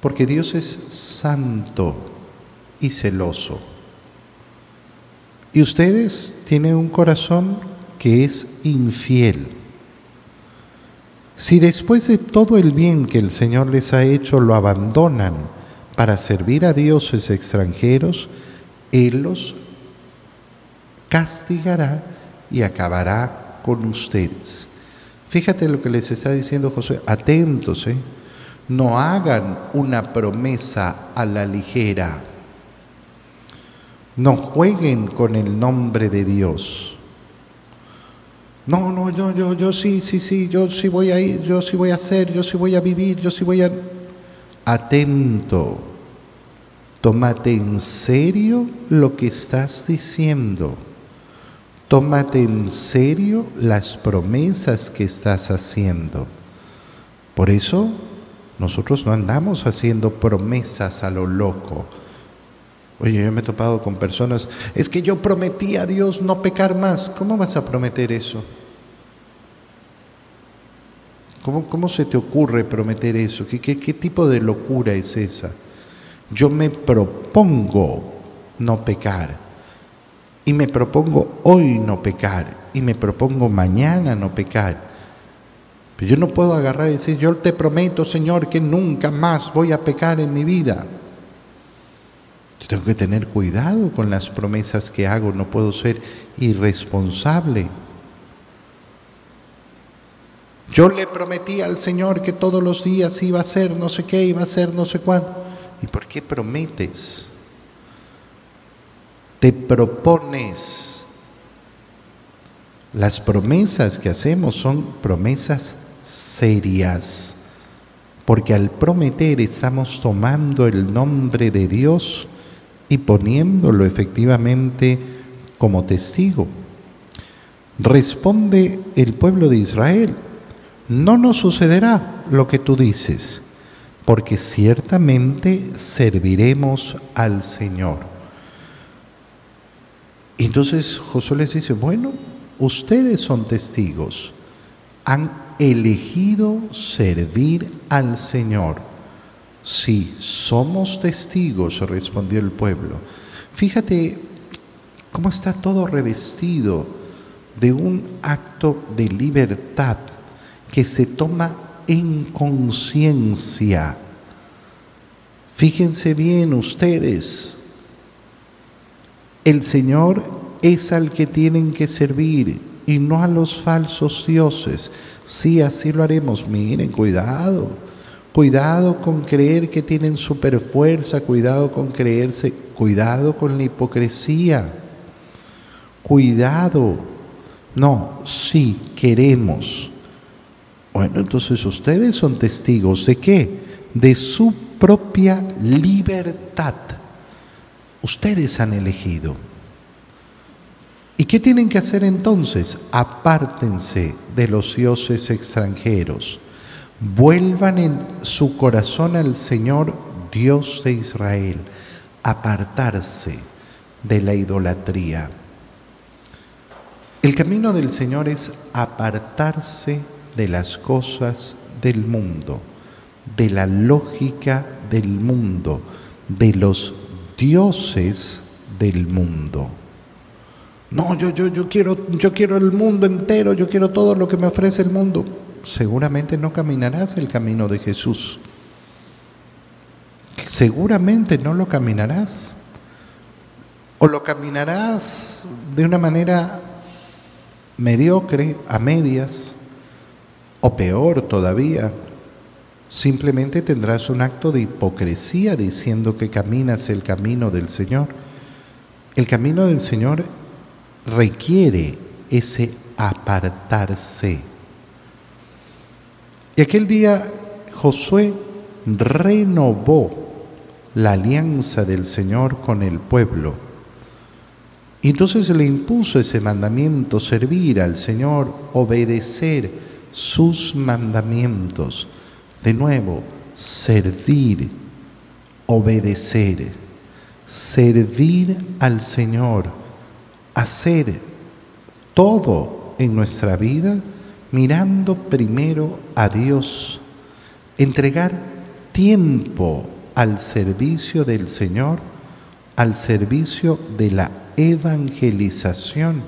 Porque Dios es santo y celoso. Y ustedes tienen un corazón que es infiel. Si después de todo el bien que el Señor les ha hecho lo abandonan para servir a dioses extranjeros, Él los castigará y acabará con ustedes. Fíjate lo que les está diciendo José, atentos, ¿eh? No hagan una promesa a la ligera, no jueguen con el nombre de Dios. No, no, yo, yo, yo sí, sí, sí, yo sí voy a ir, yo sí voy a hacer, yo sí voy a vivir, yo sí voy a... Atento, tómate en serio lo que estás diciendo. Tómate en serio las promesas que estás haciendo. Por eso nosotros no andamos haciendo promesas a lo loco. Oye, yo me he topado con personas, es que yo prometí a Dios no pecar más. ¿Cómo vas a prometer eso? ¿Cómo, cómo se te ocurre prometer eso? ¿Qué, qué, qué tipo de locura es esa? Yo me propongo no pecar y me propongo hoy no pecar y me propongo mañana no pecar. Pero yo no puedo agarrar y decir, yo te prometo, Señor, que nunca más voy a pecar en mi vida. Yo tengo que tener cuidado con las promesas que hago, no puedo ser irresponsable. Yo le prometí al Señor que todos los días iba a ser no sé qué, iba a ser no sé cuándo. ¿Y por qué prometes? te propones. Las promesas que hacemos son promesas serias, porque al prometer estamos tomando el nombre de Dios y poniéndolo efectivamente como testigo. Responde el pueblo de Israel, no nos sucederá lo que tú dices, porque ciertamente serviremos al Señor. Entonces Josué les dice, bueno, ustedes son testigos, han elegido servir al Señor. Sí, somos testigos, respondió el pueblo. Fíjate cómo está todo revestido de un acto de libertad que se toma en conciencia. Fíjense bien ustedes, el Señor es al que tienen que servir y no a los falsos dioses. Sí, así lo haremos. Miren, cuidado. Cuidado con creer que tienen superfuerza, cuidado con creerse, cuidado con la hipocresía. Cuidado. No, sí queremos. Bueno, entonces ustedes son testigos de qué? De su propia libertad. Ustedes han elegido. ¿Y qué tienen que hacer entonces? Apártense de los dioses extranjeros. Vuelvan en su corazón al Señor Dios de Israel. Apartarse de la idolatría. El camino del Señor es apartarse de las cosas del mundo, de la lógica del mundo, de los dioses del mundo. No, yo, yo, yo, quiero, yo quiero el mundo entero, yo quiero todo lo que me ofrece el mundo. Seguramente no caminarás el camino de Jesús. Seguramente no lo caminarás. O lo caminarás de una manera mediocre, a medias, o peor todavía, Simplemente tendrás un acto de hipocresía diciendo que caminas el camino del Señor. El camino del Señor requiere ese apartarse. Y aquel día Josué renovó la alianza del Señor con el pueblo. Y entonces le impuso ese mandamiento, servir al Señor, obedecer sus mandamientos. De nuevo, servir, obedecer, servir al Señor, hacer todo en nuestra vida mirando primero a Dios, entregar tiempo al servicio del Señor, al servicio de la evangelización